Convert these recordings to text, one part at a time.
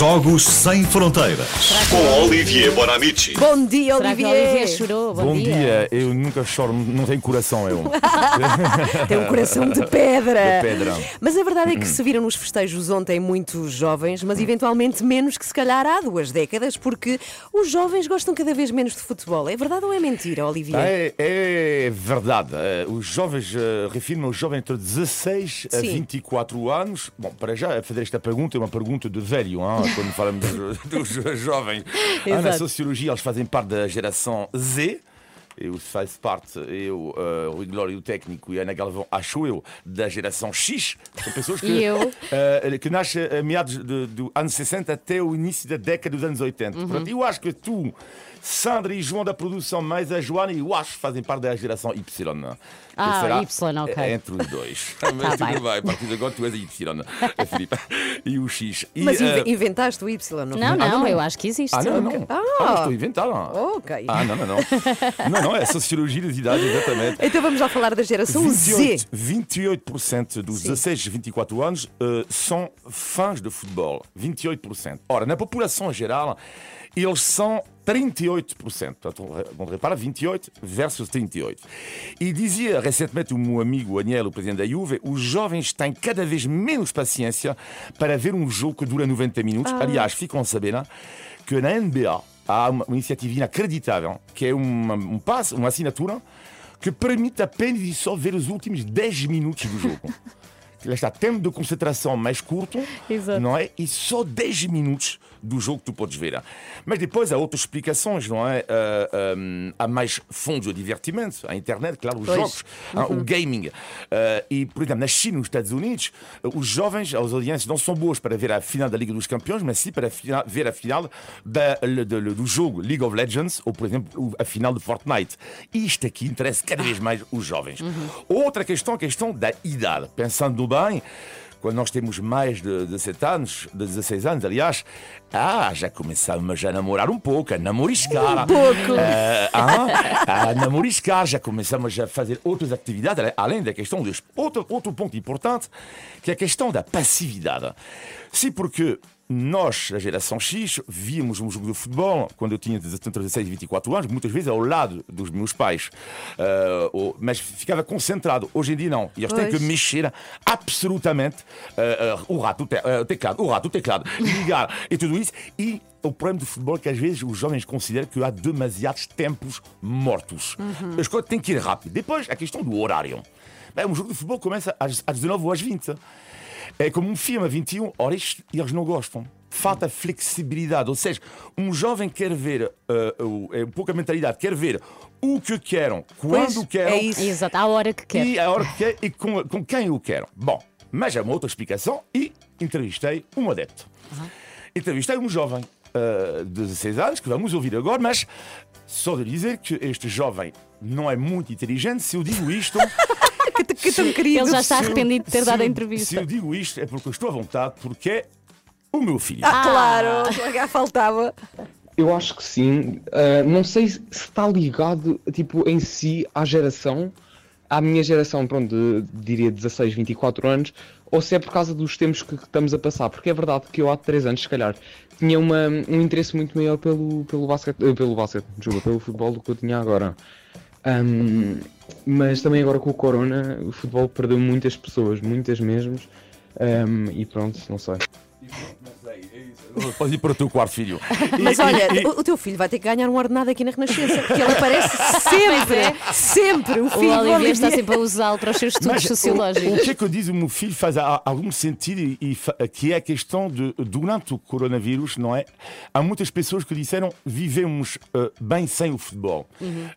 Jogos Sem Fronteiras. Com Olivier Bonamici. Bom dia, Será que a Olivier. Chorou? Bom, Bom dia. eu nunca choro, não tenho coração eu. Tem um coração de pedra. De pedra. Mas a verdade é que se viram nos festejos ontem muitos jovens, mas eventualmente menos que se calhar há duas décadas, porque os jovens gostam cada vez menos de futebol. É verdade ou é mentira, Olivier? É, é verdade. Eh, Os jovens, eh, refiro-me aos jovens entre 16 a Sim. 24 anos. Bom, para já, fazer esta pergunta é uma pergunta de velho, hein, quando falamos dos, dos jovens. Ah, na sociologia, eles fazem parte da geração Z. Eu faço parte, eu, eh, o Rui Glória, o técnico, e a Ana Galvão, acho eu, da geração X. São pessoas que, E eh, que nascem a meados de- do anos 60 até o início da década dos anos 80. Uhum. Portanto, eu acho que tu, Sandra e João da produção, mais a Joana, eu acho que fazem parte da geração Y. Ah, será Y, ok. eh, Entre os dois. Mas Tá tudo bem. bem, a partir de agora tu és a Y, a Filipe. E o X. E, Mas eh, inve- inventaste o Y, não? Não, Ah, não, não, não. eu acho que existe. ah, não, não. Ah. Ah, estou a inventar. Ok. Ah, não, não, não. Não, não, é sociologia das idades, exatamente. Então vamos lá falar da geração Z. 28%, 28% dos 16 a 24 anos eh, são fãs de futebol. 28%. Ora, na população geral, eles são 38%. Portanto, vamos reparar, 28 versus 38. E dizia recentemente o meu amigo Aniel, o presidente da Juve, os jovens têm cada vez menos paciência para ver um jogo que dura 90 minutos. Aliás, ficam a saber né, que na NBA há uma, uma iniciativa inacreditável, que é uma, um passe, uma assinatura que permite apenas e só ver os últimos 10 minutos do jogo. Lá está, tempo de concentração mais curto, Exato. não é? E só 10 minutos do jogo que tu podes ver. Mas depois há outras explicações, não é? Ah, hum, há mais fontes de divertimento, a internet, claro, os Pois. jogos, ah, o gaming. Ah, e, por exemplo, na China, nos Estados Unidos, os jovens, as audiências não são boas para ver a final da Liga dos Campeões, mas sim para fina- ver a final da- de- do jogo League of Legends, ou, por exemplo, a final de Fortnite. Isto aqui interessa cada vez mais os jovens. Outra questão, a questão da idade. Pensando bem, quando nós temos mais de 17 anos, de 16 anos, aliás, ah, já começamos a namorar um pouco, a namoriscar. Um pouco. a namoriscar, já começamos a fazer outras atividades, além da questão dos. Outro, outro ponto importante, que é a questão da passividade. Sim, porque nós, a geração X, víamos um jogo de futebol quando eu tinha entre 16 e 24 anos, muitas vezes ao lado dos meus pais. Ou- mas ficava concentrado. Hoje em dia, não. E eles têm que mexer absolutamente ah, ah, o rato, o, te- o teclado, o rato, o teclado, ligar e tudo isso. E o problema do futebol é que às vezes os jovens consideram que há demasiados tempos mortos. As coisas têm que ir rápido. Depois, a questão do horário. Bem, um jogo de futebol começa às, às 19 ou às 20. É como um filme a 21 horas e eles não gostam. Falta flexibilidade, ou seja, um jovem quer ver, ah, o- é um pouco a mentalidade, quer ver o que querem, quando Pois, querem é isso. Exato, à hora que quer. e a hora que quer e com, com quem o quero. Bom, mas há uma outra explicação e entrevistei um adepto. Entrevistei um jovem ah, de 16 anos, que vamos ouvir agora, mas só de dizer que este jovem não é muito inteligente, se eu digo isto. Que, que tão querido. Ele já está se eu- arrependido de ter dado a entrevista. Se eu digo isto é porque eu estou à vontade, porque é o meu filho. Ah, claro, já faltava. Eu acho que sim. Uh, não sei se está ligado, tipo, em si à geração, à minha geração, pronto, de, diria 16, 24 anos, ou se é por causa dos tempos que, estamos a passar. Porque é verdade que eu há 3 anos, se calhar, tinha uma, um interesse muito maior pelo, pelo basquete, eh, pelo basquete, desculpa, pelo futebol do que eu tinha agora. Um, mas também agora com o Corona, o futebol perdeu muitas pessoas, muitas mesmo. Um, e pronto, não sei. Pode ir para o teu quarto, filho. Mas e- olha, e- o, o teu filho vai ter que ganhar um ordenado aqui na Renascença, porque ele aparece sempre, sempre. O O filho do Olivier está sempre a usá-lo para os seus estudos Mas o- sociológicos. O, que é que eu diz o meu filho faz algum sentido e, e que é a questão de durante o coronavírus, não é? Há muitas pessoas que disseram vivemos eh, bem sem o futebol.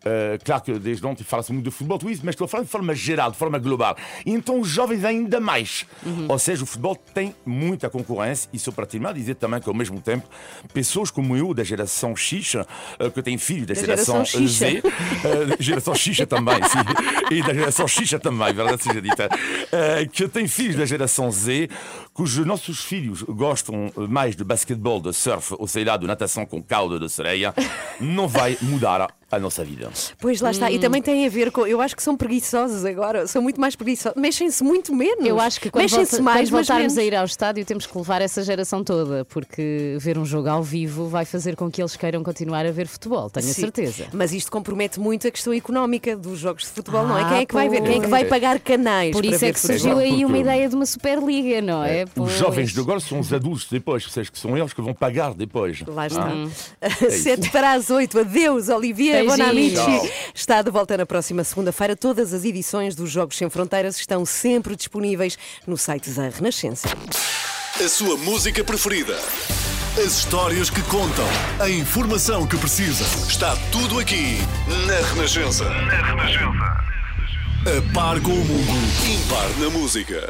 Eh, claro que desde ontem fala-se muito de futebol, tudo isso, mas estou a falar de forma geral, de forma global. E então os jovens ainda mais. Ou seja, o futebol tem muita concorrência e só para terminar dizer também que ao mesmo tempo pessoas como eu da geração X, eh, que têm filhos da, Da geração, geração. Z, eh, geração Xixa também, sim. E da geração Xixa também, verdade seja dita. Eh, que tem filhos da geração Z, cujos nossos filhos gostam mais de basquetebol, de surf, ou sei lá, de natação com cauda de sereia, não vai mudar a nossa vida. Pois lá está. E também tem a ver com. Eu acho que são preguiçosos agora. São muito mais preguiçosos. Mexem-se muito menos. Eu acho que quando, Mexem-se volta- mais, quando mas voltarmos menos. a ir ao estádio temos que levar essa geração toda, porque ver um jogo ao vivo vai fazer com que eles queiram continuar a ver futebol, tenho a Sim. certeza. Mas isto compromete muito a questão económica dos jogos de futebol, não é? Ah, Quem é que vai ver? Quem é que vai pagar canais? Por isso é que surgiu aí uma ideia de uma Superliga, não é? Os Pois. jovens de agora são os adultos depois, vocês que são eles que vão pagar depois. Lá está. Uhum. Sete para as oito. Adeus, Olivier Beijinhos. Bonamici. Está de volta na próxima segunda-feira. Todas as edições dos Jogos Sem Fronteiras estão sempre disponíveis no site da Renascença. A sua música preferida. As histórias que contam. A informação que precisa. Está tudo aqui na Renascença. Na Renascença. A par com o mundo. Impar na música.